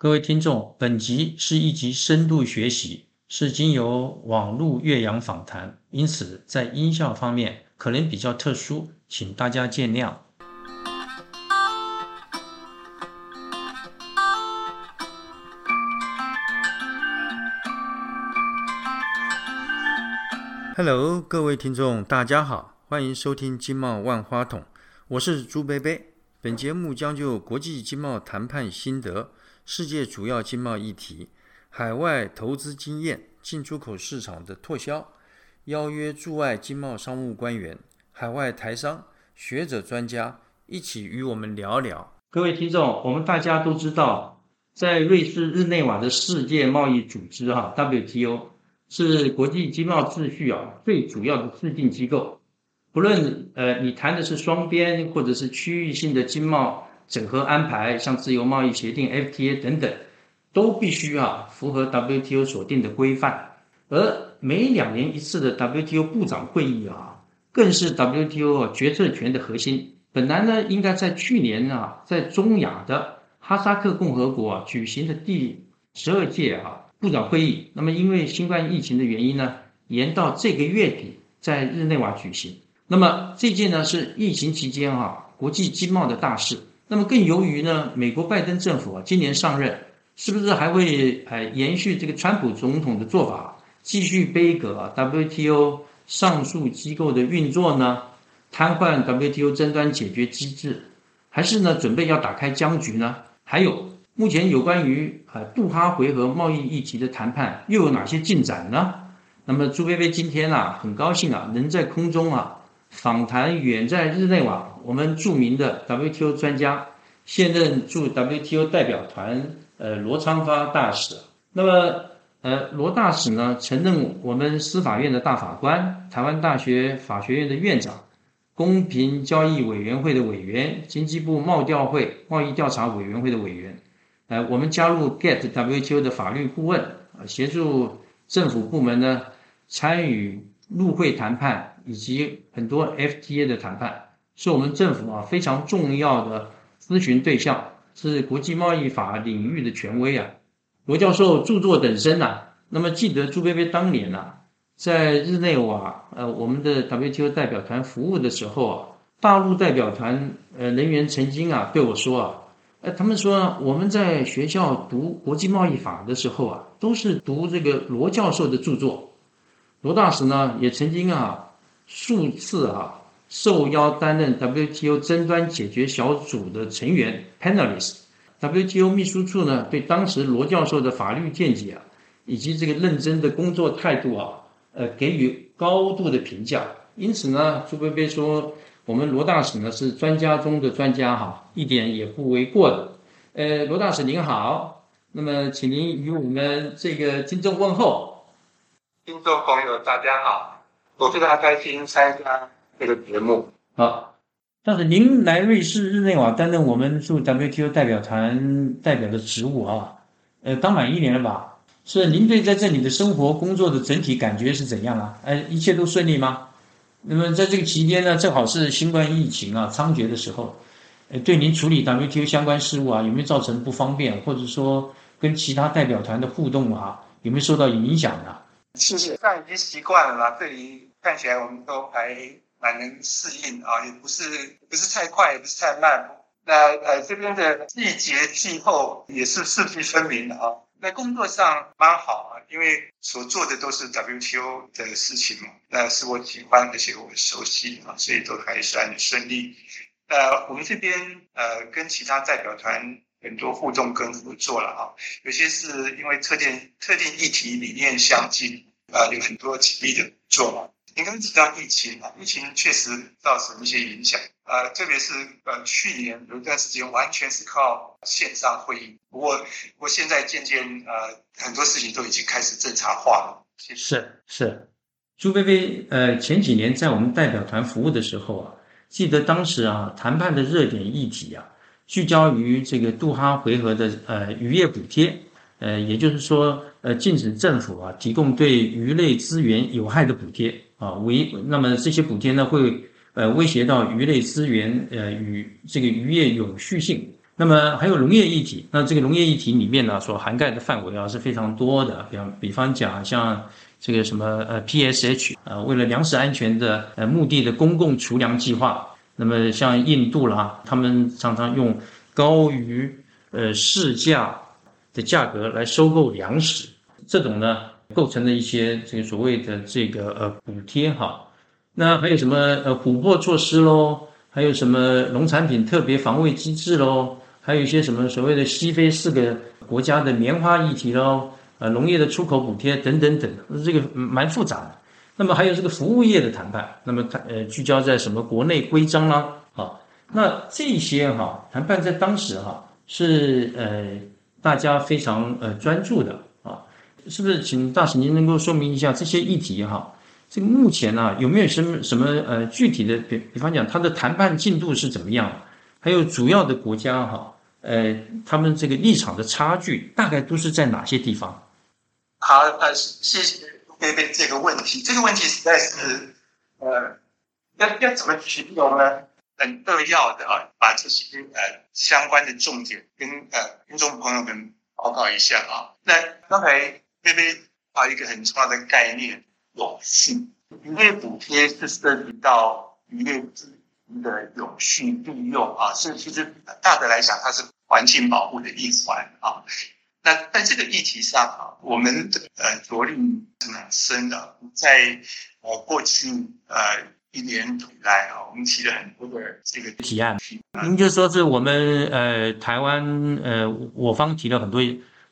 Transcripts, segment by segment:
各位听众，本集是一集深度学习，是经由网络岳阳访谈，因此在音效方面可能比较特殊，请大家见谅。Hello，各位听众，大家好，欢迎收听经贸万花筒，我是朱贝贝。本节目将就国际经贸谈判心得、世界主要经贸议题、海外投资经验、进出口市场的拓销，邀约驻外经贸商务官员、海外台商、学者专家一起与我们聊聊。各位听众，我们大家都知道，在瑞士日内瓦的世界贸易组织哈 WTO 是国际经贸秩序啊最主要的制定机构。不论呃你谈的是双边或者是区域性的经贸整合安排，像自由贸易协定 FTA 等等，都必须啊符合 WTO 所定的规范。而每两年一次的 WTO 部长会议啊，更是 WTO 决策权的核心。本来呢，应该在去年啊，在中亚的哈萨克共和国啊举行的第十二届啊部长会议，那么因为新冠疫情的原因呢，延到这个月底在日内瓦举行。那么这件呢是疫情期间啊国际经贸的大事。那么更由于呢美国拜登政府啊今年上任，是不是还会呃延续这个川普总统的做法，继续背革 WTO 上述机构的运作呢？瘫痪 WTO 争端解决机制，还是呢准备要打开僵局呢？还有目前有关于呃杜哈回合贸易议题的谈判又有哪些进展呢？那么朱薇薇今天啊很高兴啊能在空中啊。访谈远在日内瓦，我们著名的 WTO 专家，现任驻 WTO 代表团呃罗昌发大使。那么呃罗大使呢，曾任我们司法院的大法官，台湾大学法学院的院长，公平交易委员会的委员，经济部贸调会贸易调查委员会的委员。呃，我们加入 Get WTO 的法律顾问，协助政府部门呢参与入会谈判。以及很多 FTA 的谈判，是我们政府啊非常重要的咨询对象，是国际贸易法领域的权威啊。罗教授著作等身呐。那么记得朱贝贝当年呐，在日内瓦呃我们的 WTO 代表团服务的时候啊，大陆代表团呃人员曾经啊对我说啊，呃他们说我们在学校读国际贸易法的时候啊，都是读这个罗教授的著作。罗大使呢也曾经啊。数次啊受邀担任 WTO 争端解决小组的成员 panelist，WTO 秘书处呢对当时罗教授的法律见解啊以及这个认真的工作态度啊呃给予高度的评价。因此呢，朱贝贝说我们罗大使呢是专家中的专家哈，一点也不为过的。呃，罗大使您好，那么请您与我们这个听众问候。听众朋友大家好。我非常开心参加这个节目。好，但是您来瑞士日内瓦担任我们驻 WTO 代表团代表的职务啊，呃，当满一年了吧？是您对在这里的生活工作的整体感觉是怎样啊？呃，一切都顺利吗？那么在这个期间呢，正好是新冠疫情啊猖獗的时候，呃，对您处理 WTO 相关事务啊，有没有造成不方便，或者说跟其他代表团的互动啊，有没有受到影响呢？是是，但已经习惯了啦，对于。看起来我们都还蛮能适应啊，也不是不是太快，也不是太慢。那呃这边的季节气候也是四季分明的啊。那工作上蛮好啊，因为所做的都是 WTO 的事情嘛，那是我喜欢而且我熟悉啊，所以都还算顺利。呃，我们这边呃跟其他代表团很多互动跟合作了啊，有些是因为特定特定议题理念相近啊，有很多紧密的合作嘛。你刚提到疫情啊，疫情确实造成一些影响，呃，特别是呃去年有一段时间完全是靠线上会议，不过不过现在渐渐呃很多事情都已经开始正常化了。是是，朱菲菲呃前几年在我们代表团服务的时候啊，记得当时啊谈判的热点议题啊聚焦于这个杜哈回合的呃渔业补贴，呃也就是说呃禁止政府啊提供对鱼类资源有害的补贴。啊，为那么这些补贴呢，会呃威胁到鱼类资源呃与这个渔业永续性，那么还有农业议题，那这个农业议题里面呢，所涵盖的范围啊是非常多的，比方比方讲像这个什么呃 PSH 呃，为了粮食安全的呃目的的公共储粮计划，那么像印度啦，他们常常用高于呃市价的价格来收购粮食，这种呢构成了一些这个所谓的这个呃补贴哈，那还有什么呃琥珀措施喽，还有什么农产品特别防卫机制喽。还有一些什么所谓的西非四个国家的棉花议题喽，呃，农业的出口补贴等等等，这个蛮复杂的。那么还有这个服务业的谈判，那么它呃聚焦在什么国内规章啦，啊，那这些哈谈判在当时哈是呃大家非常呃专注的，是不是？请大使您能够说明一下这些议题哈？这个目前呢有没有什么什么呃具体的比比方讲它的谈判进度是怎么样？还有主要的国家哈？呃，他们这个立场的差距大概都是在哪些地方？好，呃，谢谢贝贝这个问题。这个问题实在是，呃，要要怎么形容呢？很扼要的啊，把这些呃相关的重点跟呃听众朋友们报告一下啊。那刚才贝贝把一个很重要的概念，永续渔业补贴是涉及到渔业资源的永续利用啊，是其实大的来讲，它是环境保护的一环啊。那在这个议题上啊，我们呃着力是蛮深的。在呃过去呃一年以来啊，我们提了很多的这个提案。您就说是我们呃台湾呃我方提了很多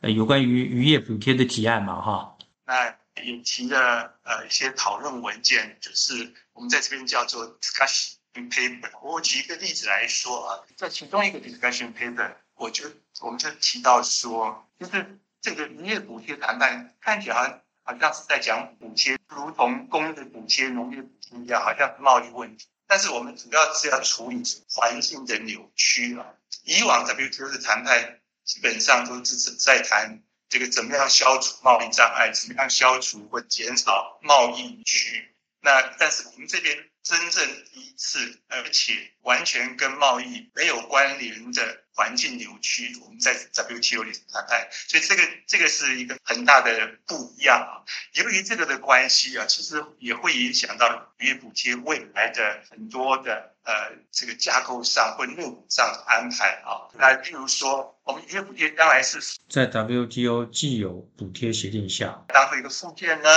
呃有关于渔业补贴的提案嘛哈。那也提了呃一些讨论文件，就是我们在这边叫做 discussion。paper，我举一个例子来说啊，在其中一个 discussion paper，我就我们就提到说，就是这个渔业补贴谈判看起来好像是在讲补贴，如同工业补贴、农业补贴一样，好像贸易问题。但是我们主要是要处理环境的扭曲啊。以往 WTO 的谈判基本上都是在谈这个怎么样消除贸易障碍，怎么样消除或减少贸易区。那但是我们这边。真正第一次，而且完全跟贸易没有关联的环境扭曲，我们在 WTO 里谈判，所以这个这个是一个很大的不一样啊。由于这个的关系啊，其实也会影响到渔业补贴未来的很多的呃这个架构上或内容上的安排啊。那例如说，我们渔业补贴将来是在 WTO 既有补贴协定下当做一个附件呢，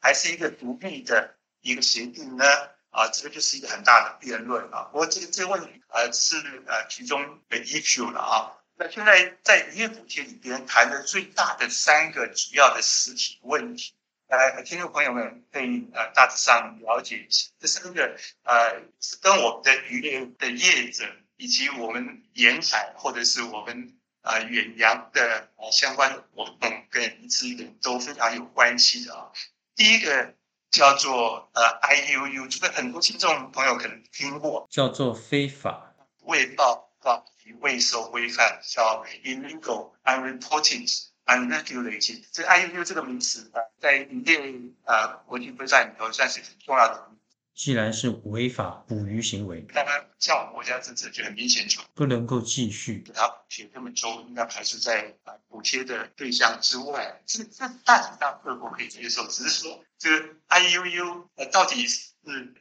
还是一个独立的一个协定呢？啊，这个就是一个很大的辩论啊。不过这个这个问题呃是呃其中的 issue 了啊。那现在在渔业补贴里边谈的最大的三个主要的实体问题，呃，听众朋友们可以呃大致上了解一下。这三个呃是跟我们的渔业的业者以及我们沿海或者是我们啊远洋的呃相关活动跟资源都非常有关系的啊。第一个。叫做呃 I U U，这个很多听众朋友可能听过，叫做非法未报告未收规范，叫 illegal unreported unregulated。这 I U U 这个名词啊，在渔业呃国际规范里头算是很重要的。既然是违法捕鱼行为，那它像我们国家政策就很明显，就不能够继续给它补贴，那么就应该排除在啊补贴的对象之外。这这大体上各国可以接受，只是说这个 I U U 呃到底是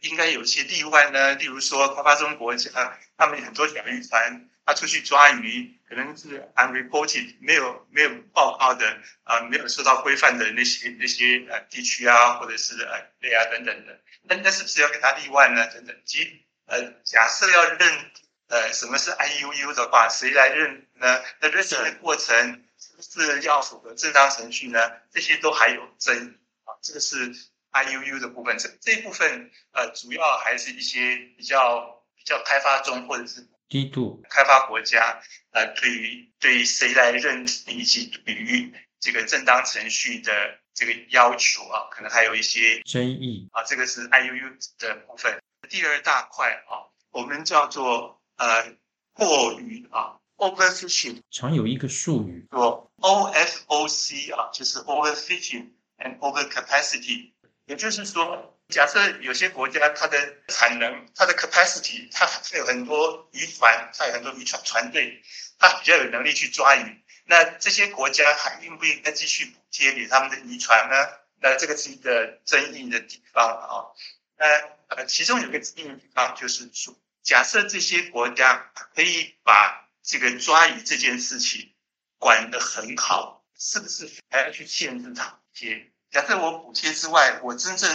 应该有一些例外呢？例如说开发中国家，他们很多小渔船。他出去抓鱼，可能是 unreported 没有没有报告的啊，没有受到规范的那些那些呃地区啊，或者是呃对啊等等的，那那是不是要给他例外呢？等等，即呃假设要认呃什么是 IUU 的话，谁来认呢？那认证的过程是不是要符合正当程序呢？这些都还有争议啊。这个是 IUU 的部分，这这一部分呃主要还是一些比较比较开发中或者是。低度开发国家，呃，对于对于谁来认以及对于这个正当程序的这个要求啊，可能还有一些争议啊。这个是 IUU 的部分。第二大块啊，我们叫做呃过于啊 overfishing，常有一个术语说 OFOC 啊，就是 overfishing and overcapacity 也就是说，假设有些国家它的产能、它的 capacity，它有很多渔船，它有很多渔船船队，它比较有能力去抓鱼。那这些国家还应不应该继续补贴给他们的渔船呢？那这个是一个争议的地方啊。那呃，其中有个争议的地方就是说，假设这些国家可以把这个抓鱼这件事情管得很好，是不是还要去限制它贴？假设我补贴之外，我真正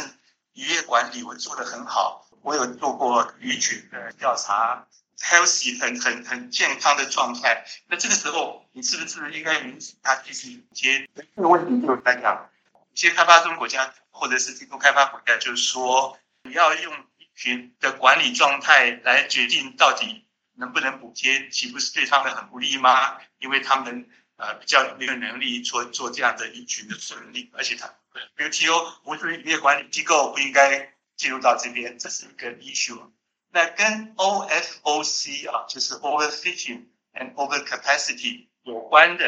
渔业管理我做得很好，我有做过鱼群的调查，healthy 很很很健康的状态，那这个时候你是不是应该允许他继续补贴？这个问题就在讲，一些开发中国家或者是低度开发国家，就是说你要用鱼群的管理状态来决定到底能不能补贴，岂不是对他们很不利吗？因为他们呃比较没有能力做做这样的一群的管理，而且他。WTO 无是渔业管理机构不应该进入到这边，这是一个 issue。那跟 OFOC 啊，就是 overfishing and overcapacity 有关的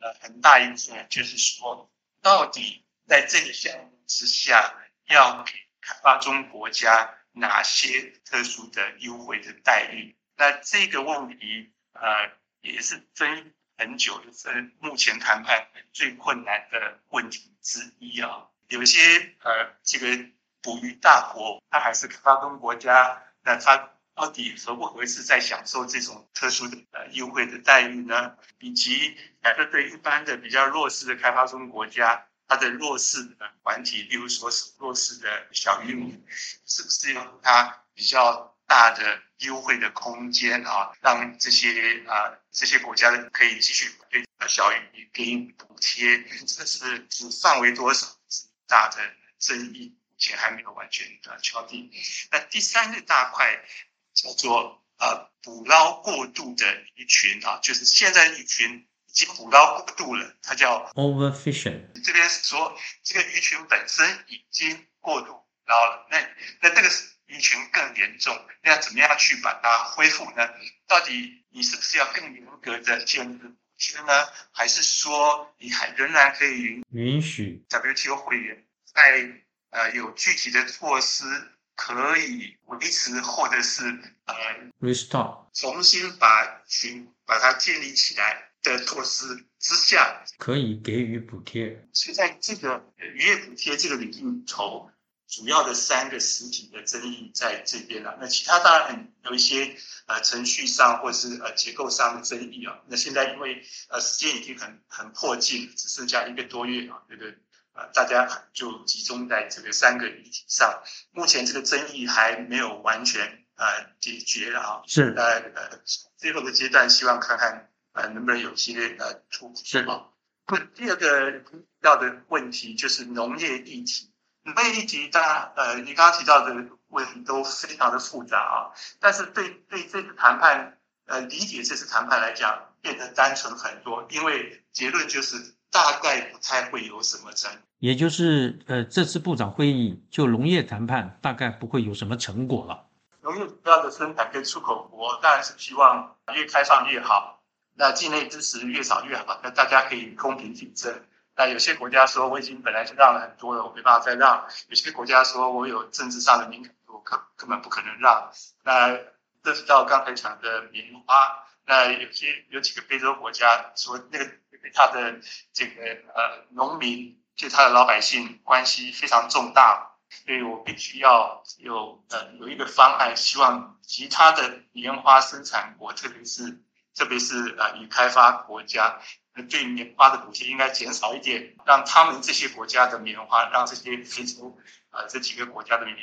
呃很大一部分，就是说到底在这个项目之下要给开发中国家哪些特殊的优惠的待遇？那这个问题呃也是争很久，是目前谈判最困难的问题之一啊。有些呃，这个捕鱼大国，它还是开发中国家，那它到底合不合适在享受这种特殊的呃优惠的待遇呢？以及假设对一般的比较弱势的开发中国家，它的弱势的团体，例如说是弱势的小渔民，是不是有它比较？大的优惠的空间啊，让这些啊这些国家可以继续对小鱼给予补贴，这个是指范围多少大的争议，目前还没有完全的敲定。那第三个大块叫做呃捕捞过度的鱼群啊，就是现在鱼群已经捕捞过度了，它叫 overfishing。这边是说这个鱼群本身已经过度捞了，那那这个是。鱼群更严重，那要怎么样去把它恢复呢？到底你是不是要更严格的限制补贴呢？还是说你还仍然可以允允许 WTO 会员在呃有具体的措施可以维持，或者是呃 restore 重新把群把它建立起来的措施之下，可以给予补贴？所以在这个渔业补贴这个领域头。主要的三个实体的争议在这边了，那其他当然很有一些呃程序上或是呃结构上的争议啊。那现在因为呃时间已经很很迫近，只剩下一个多月啊，这个呃大家就集中在这个三个议题上。目前这个争议还没有完全呃解决啊，是呃呃最后的阶段，希望看看呃能不能有些呃突破。是啊。第二个要的问题就是农业议题。农业议题，当然，呃，你刚刚提到的问题都非常的复杂啊。但是对对这次谈判，呃，理解这次谈判来讲，变得单纯很多，因为结论就是大概不太会有什么争也就是，呃，这次部长会议就农业谈判大概不会有什么成果了。农业主要的生产跟出口国当然是希望越开放越好，那境内支持越少越好，那大家可以公平竞争。那有些国家说我已经本来就让了很多了，我没办法再让；有些国家说我有政治上的敏感度，根根本不可能让。那这是到刚才讲的棉花。那有些有几个非洲国家说那个他的这个呃农民，对他的老百姓关系非常重大，所以我必须要有呃有一个方案，希望其他的棉花生产国，特别是特别是呃已开发国家。对棉花的补贴应该减少一点，让他们这些国家的棉花，让这些非洲啊这几个国家的棉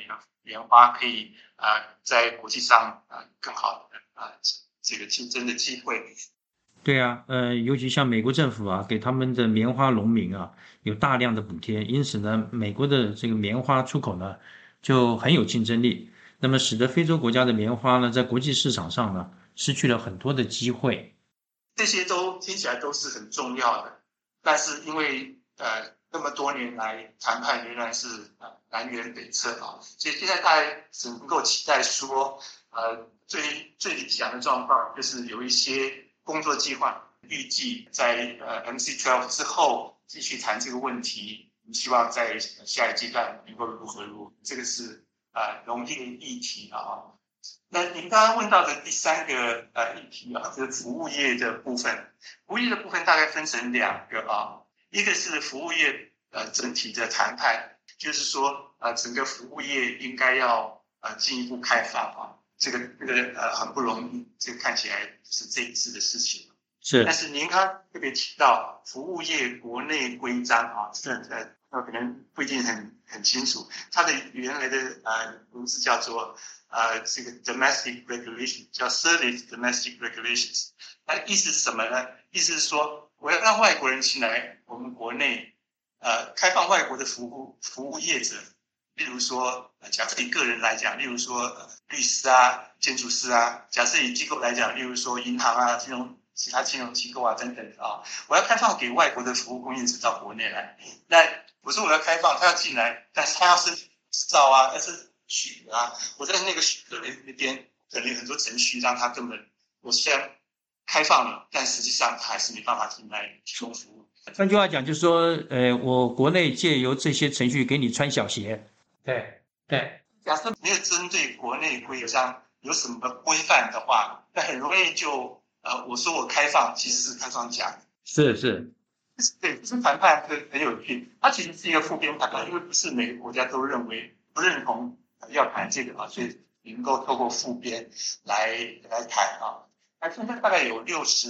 棉花可以啊在国际上啊更好的啊这个竞争的机会。对啊，呃，尤其像美国政府啊，给他们的棉花农民啊有大量的补贴，因此呢，美国的这个棉花出口呢就很有竞争力，那么使得非洲国家的棉花呢在国际市场上呢失去了很多的机会。这些都听起来都是很重要的，但是因为呃那么多年来谈判仍然是呃南辕北辙啊，所以现在大家只能够期待说，呃最最理想的状况就是有一些工作计划，预计在呃 MC twelve 之后继续谈这个问题，希望在下一阶段能够如何如何，这个是啊农业议题啊。那您刚刚问到的第三个呃议题啊，就是服务业的部分。服务业的部分大概分成两个啊，一个是服务业呃整体的谈判，就是说呃整个服务业应该要呃进一步开放啊，这个这个呃很不容易，这个看起来是这一次的事情。是。但是您刚特别提到服务业国内规章啊，是呃那可能不一定很很清楚，它的原来的呃名字叫做。呃，这个 domestic regulation 叫 service domestic regulations，那意思是什么呢？意思是说，我要让外国人进来我们国内，呃，开放外国的服务服务业者，例如说，假设以个人来讲，例如说律师啊、建筑师啊；假设以机构来讲，例如说银行啊、金融其他金融机构啊等等啊，我要开放给外国的服务供应者到国内来。那我说我要开放，他要进来，但是他要是照啊，但是。许啊，我在那个许的那边可能很多程序让他根本，我虽然开放了，但实际上他还是没办法进来提供服务。换句话讲，就是说，呃，我国内借由这些程序给你穿小鞋。对对。假设没有针对国内规章有什么规范的话，那很容易就呃，我说我开放其实是开放假。是是。对，这谈判很很有趣，它其实是一个复边谈判，因为不是每个国家都认为不认同。要谈这个啊，所以能够透过副编来来谈啊。那现在大概有六十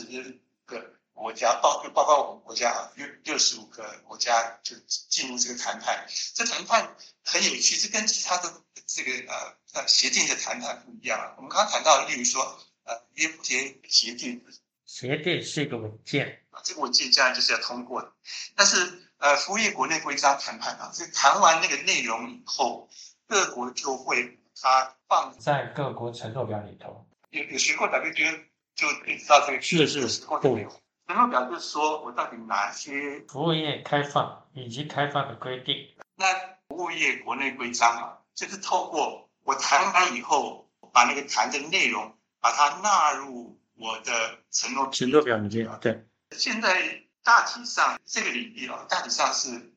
个国家，包括包括我们国家啊，六六十五个国家就进入这个谈判。这谈判很有趣，这跟其他的这个呃呃协定的谈判不一样。我们刚刚谈到，例如说呃约协协定，协定是一个文件啊，这个文件将来就是要通过的。但是呃服务业国内规章谈判啊，这谈完那个内容以后。各国就会它放在各国承诺表里头。有有学过 WTO 就知道这个是是是对。承诺表就是说我到底哪些服务业开放以及开放的规定。那服务业国内规章啊，就是透过我谈完以后，把那个谈的内容把它纳入我的承诺承诺表里面。对。现在大体上这个领域啊，大体上是。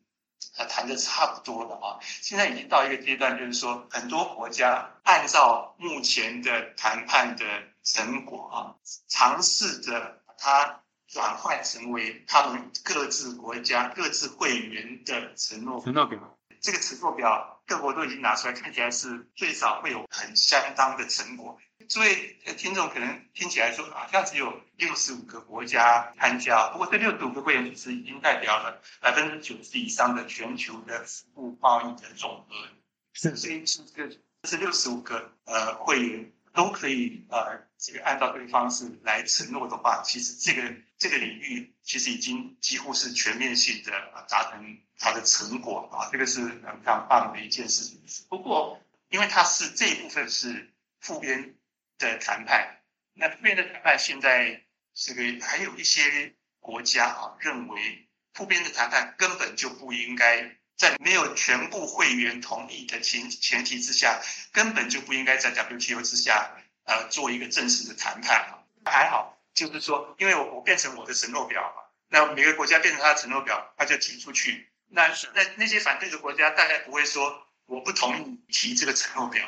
他谈的差不多了啊，现在已经到一个阶段，就是说很多国家按照目前的谈判的成果啊，尝试着把它转换成为他们各自国家各自会员的承诺承诺表。这个承诺表各国都已经拿出来，看起来是最少会有很相当的成果。诸位听众可能听起来说，好像只有六十五个国家参加，不过这六十五个会员其实已经代表了百分之九十以上的全球的服务贸易的总额。是，所以是这个这六十五个呃会员都可以呃这个按照这个方式来承诺的话，其实这个这个领域其实已经几乎是全面性的达成它的成果啊，这个是非常棒的一件事情。不过因为它是这一部分是复编。的谈判，那复边的谈判现在这个还有一些国家啊认为，复边的谈判根本就不应该在没有全部会员同意的前前提之下，根本就不应该在 WTO 之下呃做一个正式的谈判啊。还好，就是说，因为我我变成我的承诺表嘛，那每个国家变成他的承诺表，他就提出去。那那那些反对的国家大概不会说我不同意提这个承诺表。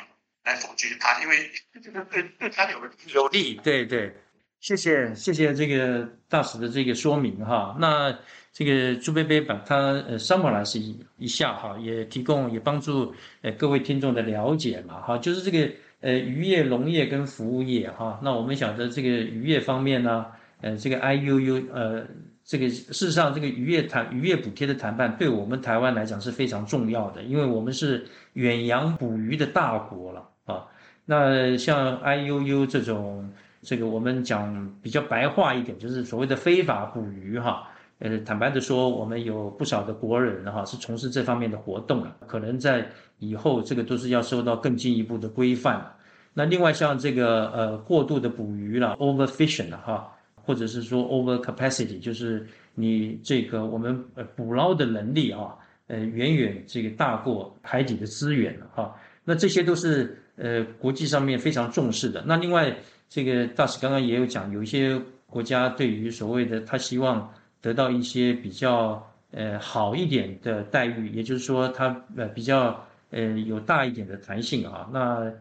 来否决他，因为这个对对他有有利。对对，谢谢谢谢这个大使的这个说明哈。那这个朱贝贝把它呃 summarize 一一下哈，也提供也帮助呃各位听众的了解嘛哈。就是这个呃渔业、农业跟服务业哈。那我们晓得这个渔业方面呢，呃这个 I U U 呃这个事实上这个渔业谈渔业补贴的谈判，对我们台湾来讲是非常重要的，因为我们是远洋捕鱼的大国了。啊，那像 I U U 这种，这个我们讲比较白话一点，就是所谓的非法捕鱼哈。呃，坦白的说，我们有不少的国人哈是从事这方面的活动的，可能在以后这个都是要受到更进一步的规范。那另外像这个呃过度的捕鱼了，overfishing 了哈，或者是说 overcapacity，就是你这个我们呃捕捞的能力啊，呃远远这个大过海底的资源了哈。那这些都是。呃，国际上面非常重视的。那另外，这个大使刚刚也有讲，有一些国家对于所谓的他希望得到一些比较呃好一点的待遇，也就是说它呃比较呃有大一点的弹性啊。那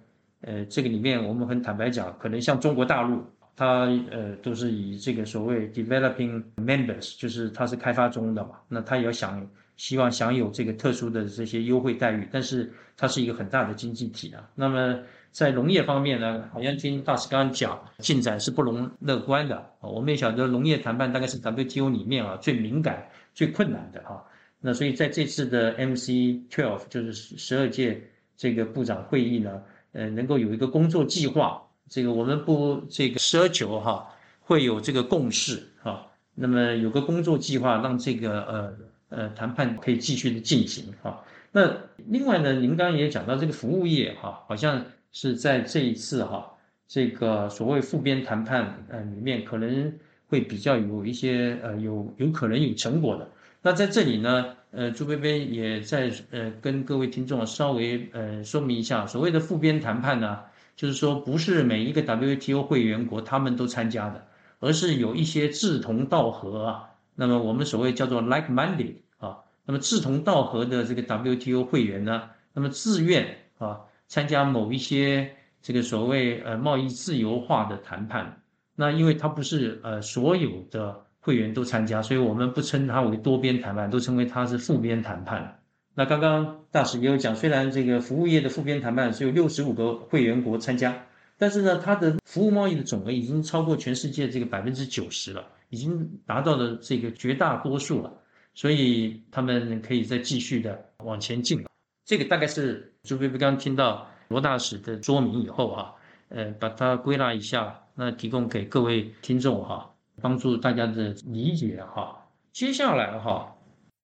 呃这个里面我们很坦白讲，可能像中国大陆，它呃都是以这个所谓 developing members，就是它是开发中的嘛，那它也要想希望享有这个特殊的这些优惠待遇，但是它是一个很大的经济体啊。那么在农业方面呢，好像听大使刚刚讲，进展是不容乐观的。我们也晓得，农业谈判大概是 WTO 里面啊最敏感、最困难的哈。那所以在这次的 MC12，就是十二届这个部长会议呢，呃，能够有一个工作计划，这个我们不这个奢求哈会有这个共识哈。那么有个工作计划，让这个呃呃谈判可以继续的进行哈。那另外呢，您刚刚也讲到这个服务业哈，好像。是在这一次哈，这个所谓复边谈判呃里面可能会比较有一些呃有有可能有成果的。那在这里呢，呃朱贝贝也在呃跟各位听众稍微呃说明一下，所谓的复边谈判呢，就是说不是每一个 WTO 会员国他们都参加的，而是有一些志同道合啊，那么我们所谓叫做 like-minded 啊，那么志同道合的这个 WTO 会员呢，那么自愿啊。参加某一些这个所谓呃贸易自由化的谈判，那因为它不是呃所有的会员都参加，所以我们不称它为多边谈判，都称为它是复边谈判。那刚刚大使也有讲，虽然这个服务业的复边谈判只有六十五个会员国参加，但是呢，它的服务贸易的总额已经超过全世界这个百分之九十了，已经达到了这个绝大多数了，所以他们可以再继续的往前进。这个大概是朱菲菲刚听到罗大使的说明以后哈，呃，把它归纳一下，那提供给各位听众哈，帮助大家的理解哈。接下来哈，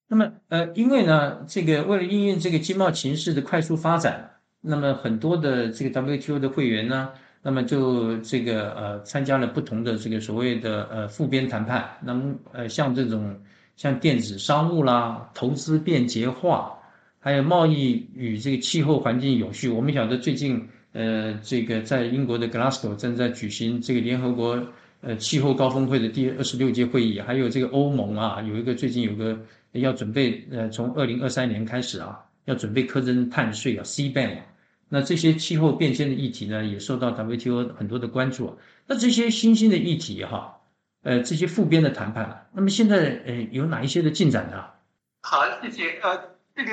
那么呃，因为呢，这个为了应用这个经贸形势的快速发展，那么很多的这个 WTO 的会员呢，那么就这个呃参加了不同的这个所谓的呃复边谈判，那么呃像这种像电子商务啦，投资便捷化。还有贸易与这个气候环境有序，我们晓得最近，呃，这个在英国的 Glasgow 正在举行这个联合国呃气候高峰会的第二十六届会议，还有这个欧盟啊，有一个最近有个要准备，呃，从二零二三年开始啊，要准备苛征碳税啊，CBAM，那这些气候变迁的议题呢，也受到 WTO 很多的关注。那这些新兴的议题哈，呃，这些复边的谈判，那么现在呃有哪一些的进展呢？好，谢谢，呃，这个。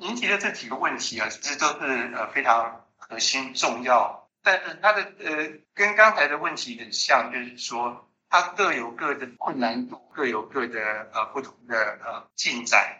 您提的这几个问题啊，其实都是呃非常核心重要，但是它的呃跟刚才的问题很像，就是说它各有各的困难度，各有各的呃不同的呃进展。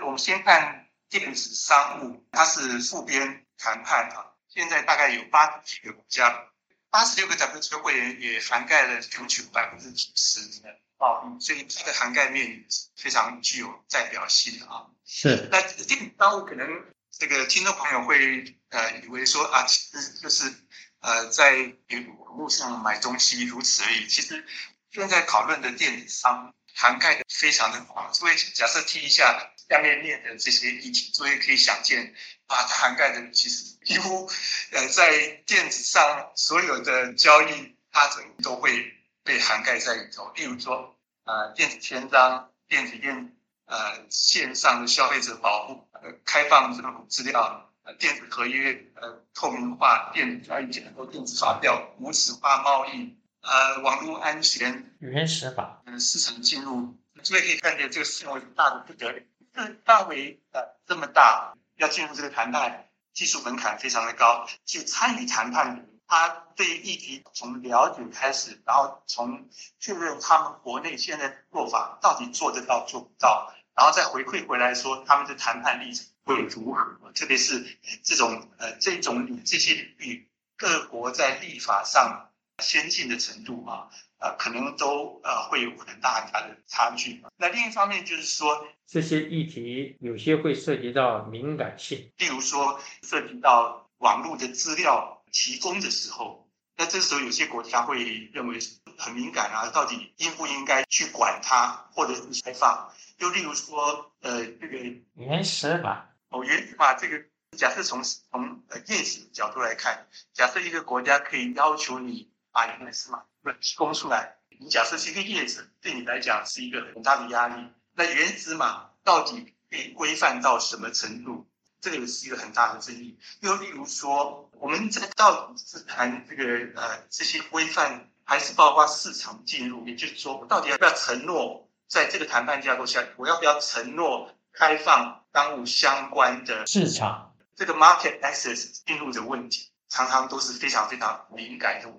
我们先看电子商务，它是复边谈判啊，现在大概有八十几个国家，八十六个 WTO 会员也涵盖了全球百分之九十的。哦，所以这个涵盖面非常具有代表性的啊。是。那电子商务可能这个听众朋友会呃以为说啊，其实就是呃在网络上买东西如此而已。其实现在讨论的电子商涵盖的非常的广。所以假设听一下下面念的这些议题，所以可以想见啊，它涵盖的其实几乎呃在电子上所有的交易，它整都会。被涵盖在里头，例如说，呃，电子签章、电子电呃线上的消费者保护、呃，开放这种资料、呃，电子合约、呃，透明化、电子交易结构、电子发票、无纸化贸易、呃，网络安全、原始法、呃，市场进入，所以可以看见这个范围大的不得了。这范围呃这么大，要进入这个谈判，技术门槛非常的高，去参与谈判。他对议题从了解开始，然后从确认他们国内现在做法到底做得到做不到，然后再回馈回来说他们的谈判历程会如何，特别是这种呃这种这些领域各国在立法上先进的程度啊，呃可能都呃会有很大很大的差距。那另一方面就是说，这些议题有些会涉及到敏感性，例如说涉及到网络的资料。提供的时候，那这时候有些国家会认为很敏感啊，到底应不应该去管它，或者是开放？又例如说，呃，这个原始码哦，原始码这个，假设从从呃业绩角度来看，假设一个国家可以要求你把原始码不提供出来，你假设是一个叶子，对你来讲是一个很大的压力，那原子码到底被规范到什么程度？这个也是一个很大的争议。又例如说，我们在到底是谈这个呃这些规范，还是包括市场进入？也就是说，我到底要不要承诺在这个谈判架构下，我要不要承诺开放当务相关的市场？这个 market access 进入的问题，常常都是非常非常敏感的。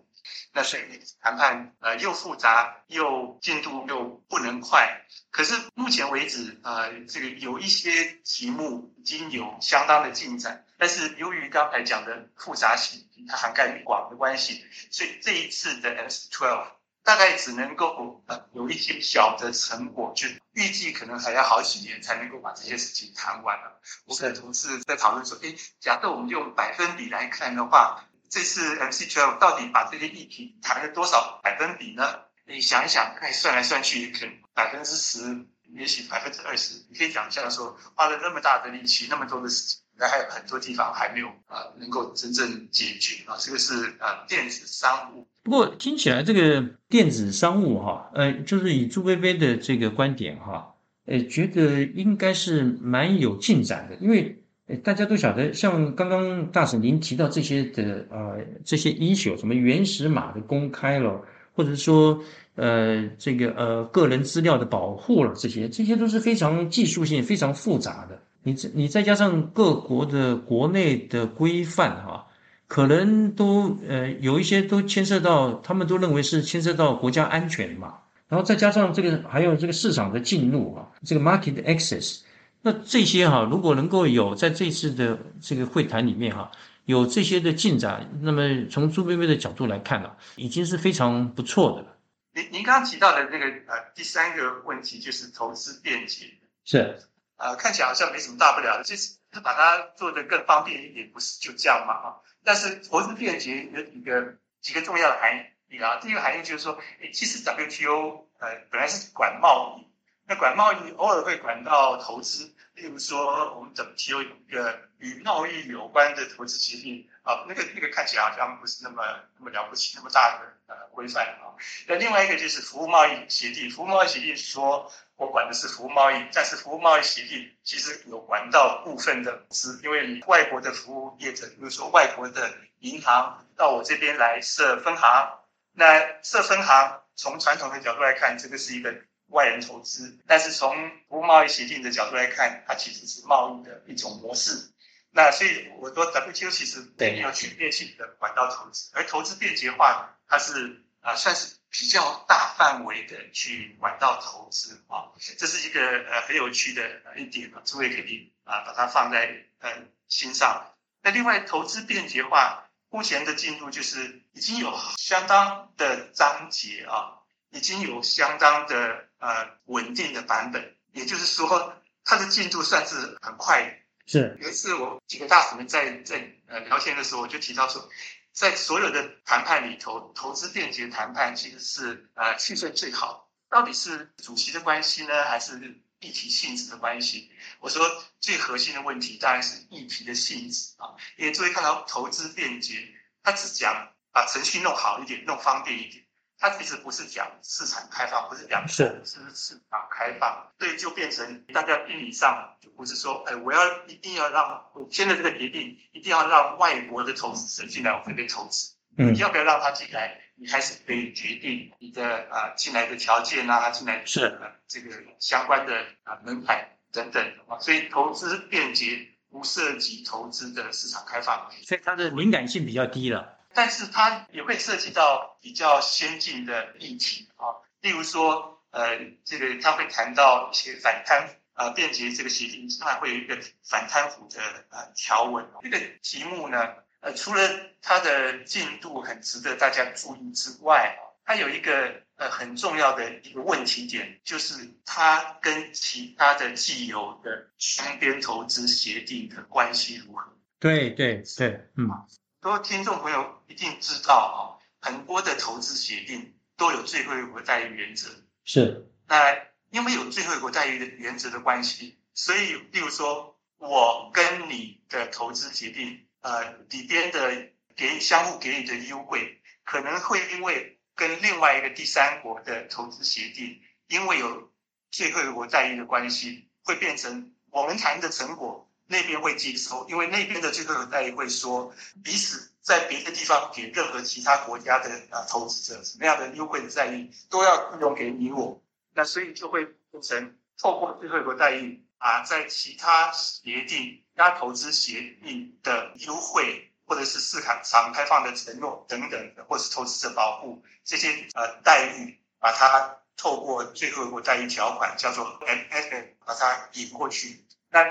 那所以谈判呃又复杂又进度又不能快，可是目前为止呃这个有一些题目已经有相当的进展，但是由于刚才讲的复杂性，它涵盖广的关系，所以这一次的 S twelve 大概只能够呃有一些小的成果，就预计可能还要好几年才能够把这些事情谈完了。我跟同事在讨论说，哎，假设我们用百分比来看的话。这次 MC12 到底把这些议题谈了多少百分比呢？你想一想，看算来算去，可能百分之十，也许百分之二十。你可以想象说，花了那么大的力气，那么多的事情，那还有很多地方还没有啊，能够真正解决啊。这个是啊，电子商务。不过听起来这个电子商务哈，呃，就是以朱薇薇的这个观点哈，呃，觉得应该是蛮有进展的，因为。大家都晓得，像刚刚大婶您提到这些的呃这些 issue，什么原始码的公开了，或者说呃这个呃个人资料的保护了，这些这些都是非常技术性、非常复杂的。你你再加上各国的国内的规范哈，可能都呃有一些都牵涉到，他们都认为是牵涉到国家安全嘛。然后再加上这个还有这个市场的进入啊，这个 market access。那这些哈，如果能够有在这次的这个会谈里面哈，有这些的进展，那么从朱薇薇的角度来看啊，已经是非常不错的了。您您刚刚提到的那个呃第三个问题就是投资便捷，是呃看起来好像没什么大不了的，就是把它做得更方便一点，不是就这样嘛啊？但是投资便捷有几个几个重要的含义啊，第一个含义就是说，其实 WTO 呃本来是管贸易。那管贸易偶尔会管到投资，例如说我们怎么提有一个与贸易有关的投资协定啊，那个那个看起来好像不是那么那么了不起，那么大的呃规范啊。那另外一个就是服务贸易协定，服务贸易协定说我管的是服务贸易，但是服务贸易协定其实有管到部分的资，因为你外国的服务业者，比如说外国的银行到我这边来设分行，那设分行从传统的角度来看，这个是一个。外人投资，但是从服务贸易协定的角度来看，它其实是贸易的一种模式。那所以我说 WTO 其实没有全面性的管道投资，而投资便捷化，它是啊算是比较大范围的去管道投资啊，这是一个呃很有趣的一点啊，诸位可以啊把它放在呃心上。那另外投资便捷化目前的进度就是已经有相当的章节啊。已经有相当的呃稳定的版本，也就是说，它的进度算是很快的。是有一次我几个大使们在在呃聊天的时候，我就提到说，在所有的谈判里头，投资便捷谈判其实是呃气氛最好。到底是主席的关系呢，还是议题性质的关系？我说最核心的问题当然是议题的性质啊。因为注意看到投资便捷，他只讲把程序弄好一点，弄方便一点。它其实不是讲市场开放，不是讲是。是市场开放，所以就变成大家心理上就不是说，哎，我要一定要让我签的这个协定，一定要让外国的投资者进来我这边投资，嗯，要不要让他进来？你还是可以决定你的啊进来的条件啊，进来是。这个相关的啊门槛等等啊，所以投资便捷不涉及投资的市场开放，所以它的敏感性比较低了。但是它也会涉及到比较先进的议题啊，例如说，呃，这个它会谈到一些反贪啊，便捷这个协定当然会有一个反贪腐的呃条文。这个题目呢，呃，除了它的进度很值得大家注意之外，它有一个呃很重要的一个问题点，就是它跟其他的既有的双边投资协定的关系如何？对对对，嗯。多位听众朋友一定知道啊，很多的投资协定都有最惠国待遇原则。是。那因为有最惠国待遇的原则的关系，所以，例如说，我跟你的投资协定，呃，里边的给相互给予的优惠，可能会因为跟另外一个第三国的投资协定，因为有最惠国待遇的关系，会变成我们谈的成果那边会接收，因为那边的最后一个待遇会说彼此在别的地方给任何其他国家的啊投资者什么样的优惠的待遇，都要用给你我，那所以就会变成透过最后一个待遇啊，在其他协定、加投资协定的优惠。或者是市场场开放的承诺等等，或是投资者保护这些呃待遇，把它透过最后一个待遇条款叫做 M F，把它引过去。那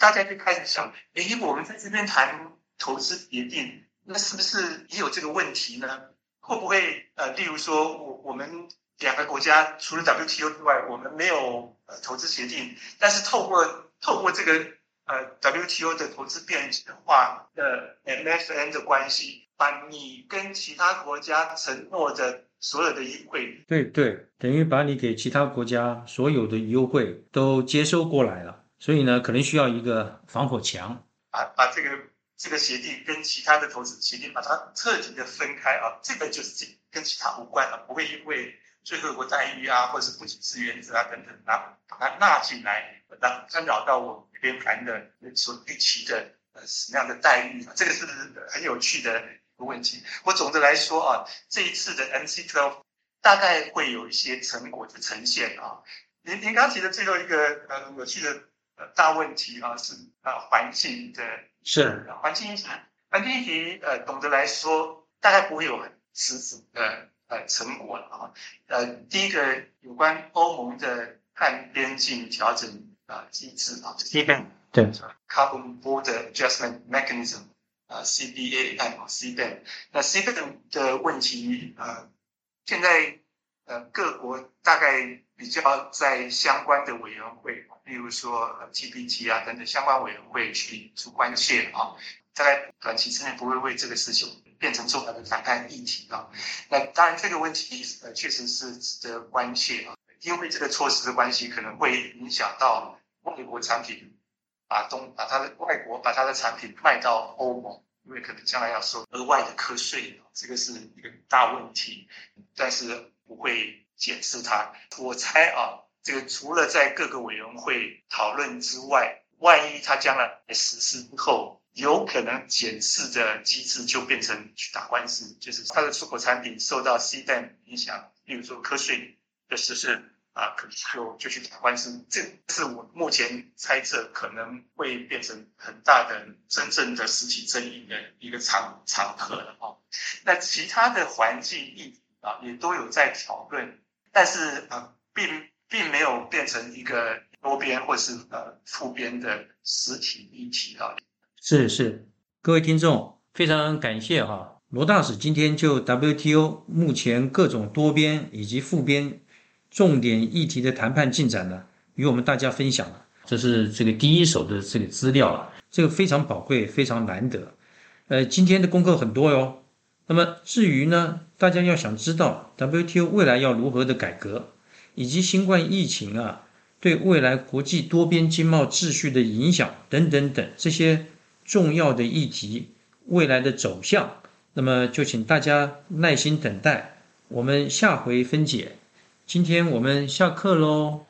大家就开始想，哎，我们在这边谈投资协定，那是不是也有这个问题呢？会不会呃，例如说我我们两个国家除了 W T O 之外，我们没有呃投资协定，但是透过透过这个。呃，WTO 的投资变化的 MFN 的关系，把你跟其他国家承诺的所有的优惠，对对，等于把你给其他国家所有的优惠都接收过来了。所以呢，可能需要一个防火墙，把把这个这个协定跟其他的投资协定把它彻底的分开啊，这个就是跟其他无关了，不会因为最后国待遇啊，或者是不给资原则啊等等，啊，把它纳进来，让干扰到我们。边谈的所预期的呃什么样的待遇啊？这个是很有趣的一个问题。我总的来说啊，这一次的 MC Twelve 大概会有一些成果的呈现啊。您您刚提的最后一个呃有趣的呃大问题啊，是啊环境的，是环境议题。环境议题呃，总的来说大概不会有很实质的呃成果了啊。呃，第一个有关欧盟的碳边境调整。啊，机制啊，CBAM 对，Carbon Border Adjustment Mechanism 啊，CBAM 啊，CBAM。那 CBAM 的问题啊，现在呃各国大概比较在相关的委员会，例如说 GPT 啊等等相关委员会去提出关切啊，大概短期之内不会为这个事情变成重要的谈判议题啊。那当然这个问题呃确实是值得关切啊，因为这个措施的关系可能会影响到。外国产品把东把它的外国把它的产品卖到欧盟，因为可能将来要收额外的课税，这个是一个大问题。但是不会检视它。我猜啊，这个除了在各个委员会讨论之外，万一它将来实施之后，有可能检视的机制就变成去打官司，就是它的出口产品受到 C 单影响，比如说课税的实施。啊，可能就就去打官司，这是我目前猜测可能会变成很大的真正的实体争议的一个场场合了啊。那其他的环境议题啊，也都有在讨论，但是啊，并并没有变成一个多边或是呃复边的实体议题啊。是是，各位听众，非常感谢哈，罗大使今天就 WTO 目前各种多边以及复边。重点议题的谈判进展呢，与我们大家分享，这是这个第一手的这个资料啊，这个非常宝贵，非常难得。呃，今天的功课很多哟。那么至于呢，大家要想知道 WTO 未来要如何的改革，以及新冠疫情啊对未来国际多边经贸秩序的影响等等等这些重要的议题未来的走向，那么就请大家耐心等待，我们下回分解。今天我们下课喽。